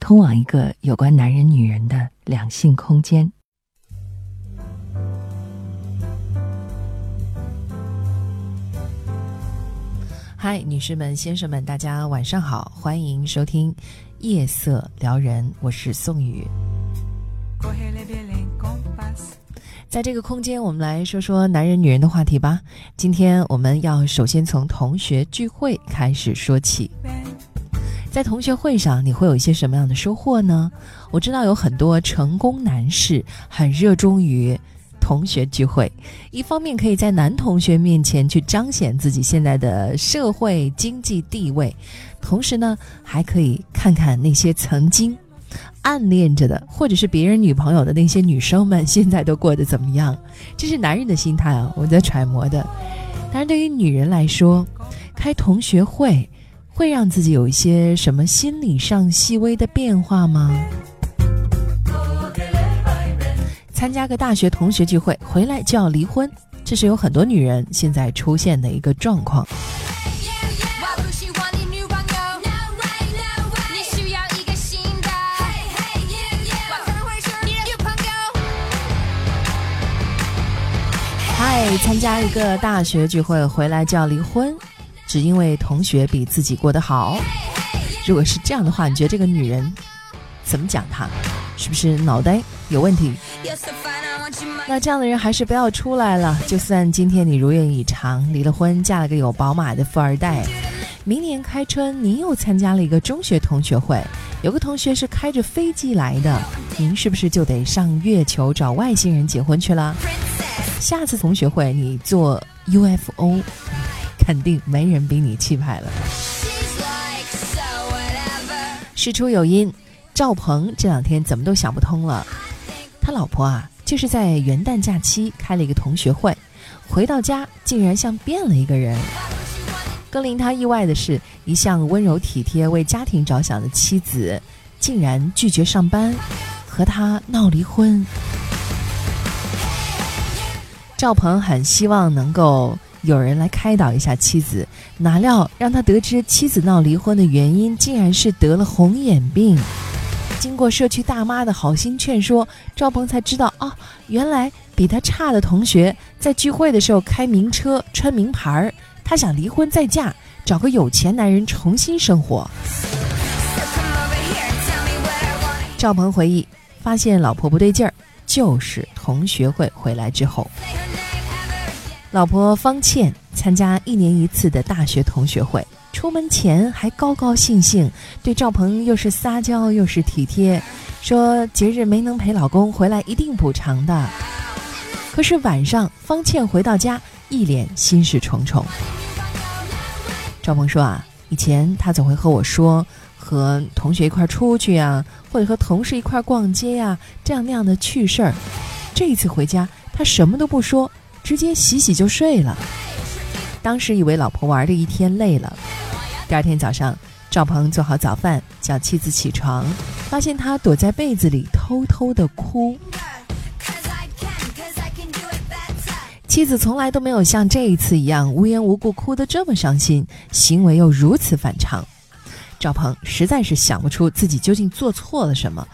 通往一个有关男人、女人的两性空间。嗨，女士们、先生们，大家晚上好，欢迎收听《夜色撩人》，我是宋宇。在这个空间，我们来说说男人、女人的话题吧。今天我们要首先从同学聚会开始说起。在同学会上，你会有一些什么样的收获呢？我知道有很多成功男士很热衷于同学聚会，一方面可以在男同学面前去彰显自己现在的社会经济地位，同时呢，还可以看看那些曾经暗恋着的，或者是别人女朋友的那些女生们现在都过得怎么样。这是男人的心态啊，我在揣摩的。当然，对于女人来说，开同学会。会让自己有一些什么心理上细微的变化吗？参加个大学同学聚会回来就要离婚，这是有很多女人现在出现的一个状况。嗨，参加一个大学聚会回来就要离婚。只因为同学比自己过得好，如果是这样的话，你觉得这个女人怎么讲她？是不是脑袋有问题？那这样的人还是不要出来了。就算今天你如愿以偿离了婚，嫁了个有宝马的富二代，明年开春您又参加了一个中学同学会，有个同学是开着飞机来的，您是不是就得上月球找外星人结婚去了？下次同学会你做 UFO。肯定没人比你气派了。事出有因，赵鹏这两天怎么都想不通了。他老婆啊，就是在元旦假期开了一个同学会，回到家竟然像变了一个人。更令他意外的是，一向温柔体贴、为家庭着想的妻子，竟然拒绝上班，和他闹离婚。赵鹏很希望能够。有人来开导一下妻子，哪料让他得知妻子闹离婚的原因，竟然是得了红眼病。经过社区大妈的好心劝说，赵鹏才知道哦，原来比他差的同学在聚会的时候开名车、穿名牌儿，他想离婚再嫁，找个有钱男人重新生活。赵鹏回忆，发现老婆不对劲儿，就是同学会回来之后。老婆方倩参加一年一次的大学同学会，出门前还高高兴兴，对赵鹏又是撒娇又是体贴，说节日没能陪老公回来一定补偿的。可是晚上方倩回到家，一脸心事重重。赵鹏说啊，以前他总会和我说和同学一块出去啊，或者和同事一块逛街呀，这样那样的趣事儿。这一次回家，他什么都不说。直接洗洗就睡了。当时以为老婆玩了一天累了，第二天早上，赵鹏做好早饭叫妻子起床，发现她躲在被子里偷偷的哭。妻子从来都没有像这一次一样无缘无故哭得这么伤心，行为又如此反常，赵鹏实在是想不出自己究竟做错了什么。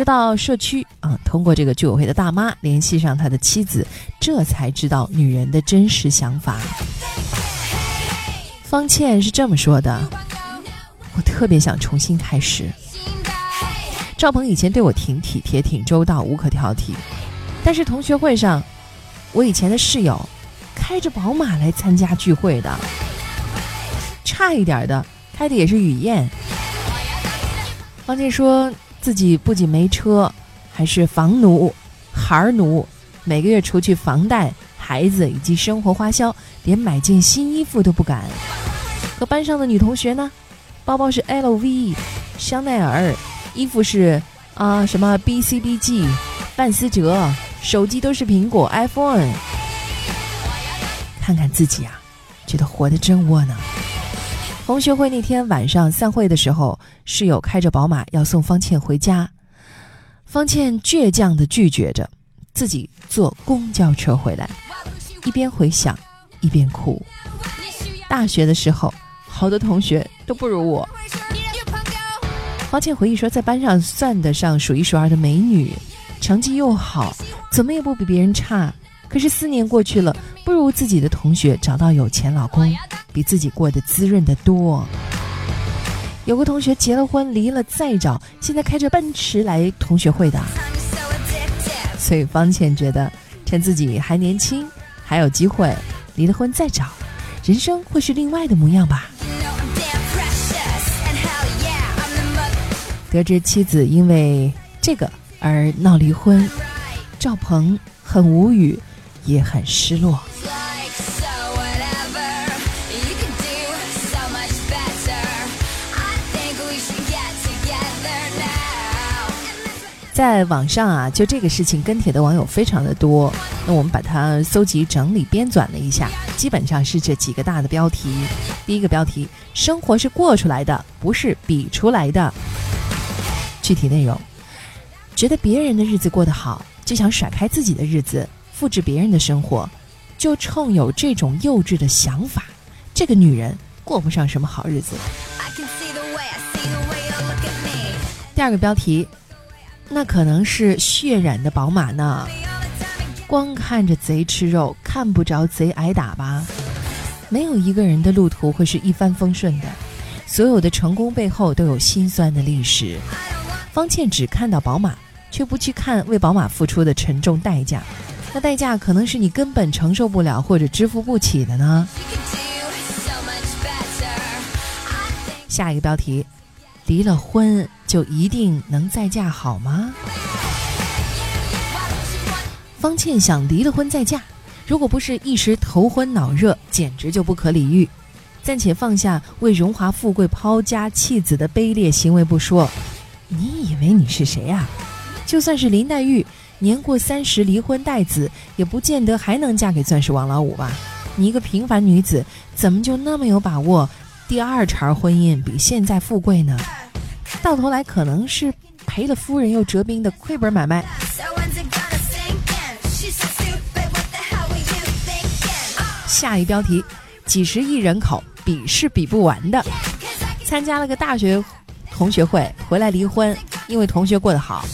就到社区啊，通过这个居委会的大妈联系上他的妻子，这才知道女人的真实想法。方倩是这么说的：“我特别想重新开始。赵鹏以前对我挺体贴、挺周到，无可挑剔。但是同学会上，我以前的室友开着宝马来参加聚会的，差一点的开的也是雨燕。”方倩说。自己不仅没车，还是房奴、孩儿奴，每个月除去房贷、孩子以及生活花销，连买件新衣服都不敢。和班上的女同学呢，包包是 LV、香奈儿，衣服是啊，什么 BCBG、范思哲，手机都是苹果 iPhone。看看自己啊，觉得活得真窝囊。同学会那天晚上散会的时候，室友开着宝马要送方倩回家，方倩倔强地拒绝着，自己坐公交车回来，一边回想一边哭。大学的时候，好多同学都不如我。方倩回忆说，在班上算得上数一数二的美女，成绩又好，怎么也不比别人差。可是四年过去了，不如自己的同学找到有钱老公，比自己过得滋润的多。有个同学结了婚，离了再找，现在开着奔驰来同学会的。所以方倩觉得，趁自己还年轻，还有机会，离了婚再找，人生会是另外的模样吧。得知妻子因为这个而闹离婚，赵鹏很无语。也很失落。在网上啊，就这个事情跟帖的网友非常的多。那我们把它搜集整理编纂了一下，基本上是这几个大的标题。第一个标题：生活是过出来的，不是比出来的。具体内容：觉得别人的日子过得好，就想甩开自己的日子。复制别人的生活，就冲有这种幼稚的想法，这个女人过不上什么好日子。第二个标题，那可能是血染的宝马呢。光看着贼吃肉，看不着贼挨打吧？没有一个人的路途会是一帆风顺的，所有的成功背后都有心酸的历史。方倩只看到宝马，却不去看为宝马付出的沉重代价。那代价可能是你根本承受不了或者支付不起的呢。下一个标题：离了婚就一定能再嫁好吗？方倩想离了婚再嫁，如果不是一时头昏脑热，简直就不可理喻。暂且放下为荣华富贵抛家弃子的卑劣行为不说，你以为你是谁呀？就算是林黛玉。年过三十离婚带子，也不见得还能嫁给钻石王老五吧？你一个平凡女子，怎么就那么有把握？第二茬婚姻比现在富贵呢？到头来可能是赔了夫人又折兵的亏本买卖。下一标题：几十亿人口比是比不完的。参加了个大学同学会，回来离婚，因为同学过得好。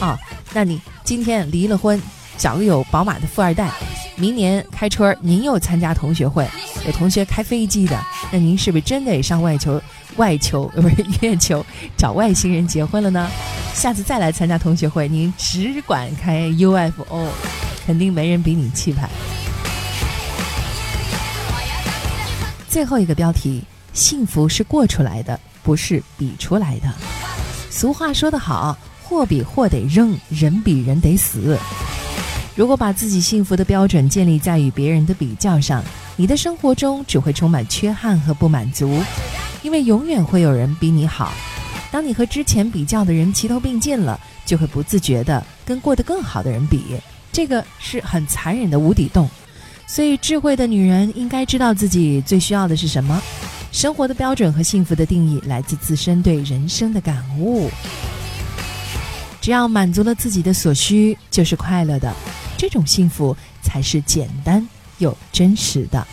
啊，那你？今天离了婚，找个有宝马的富二代，明年开春您又参加同学会，有同学开飞机的，那您是不是真得上外求外求 不是月球找外星人结婚了呢？下次再来参加同学会，您只管开 UFO，肯定没人比你气派。最后一个标题：幸福是过出来的，不是比出来的。俗话说得好。货比货得扔，人比人得死。如果把自己幸福的标准建立在与别人的比较上，你的生活中只会充满缺憾和不满足，因为永远会有人比你好。当你和之前比较的人齐头并进了，就会不自觉地跟过得更好的人比，这个是很残忍的无底洞。所以，智慧的女人应该知道自己最需要的是什么。生活的标准和幸福的定义来自自身对人生的感悟。只要满足了自己的所需，就是快乐的。这种幸福才是简单又真实的。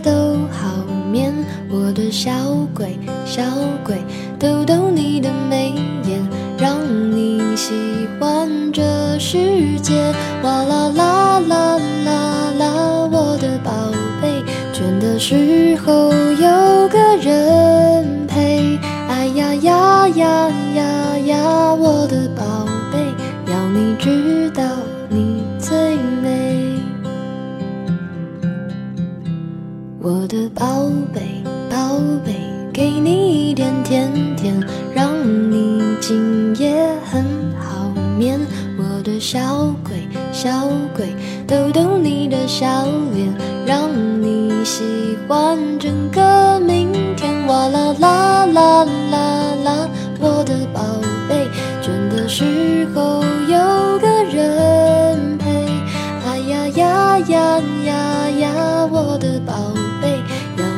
都好。眠。我的小鬼，小鬼，逗逗你的眉眼，让你喜欢这世界。哇啦啦啦啦啦，我的宝贝，倦的时候有个人陪。哎呀呀呀呀呀，我的我的宝贝，宝贝，给你一点甜甜，让你今夜很好眠。我的小鬼，小鬼，逗逗你的笑脸，让你喜欢整个明天。哇啦啦啦啦啦，我的宝贝，倦的时候有个人陪。哎呀呀呀呀呀，我的宝贝，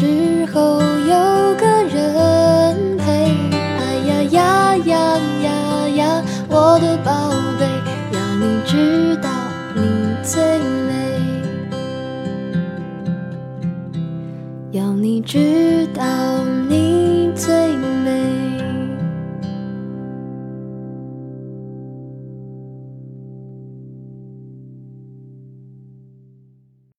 时候有个人陪哎呀呀呀呀呀我的宝贝要你知道你最美。要你知道你最美。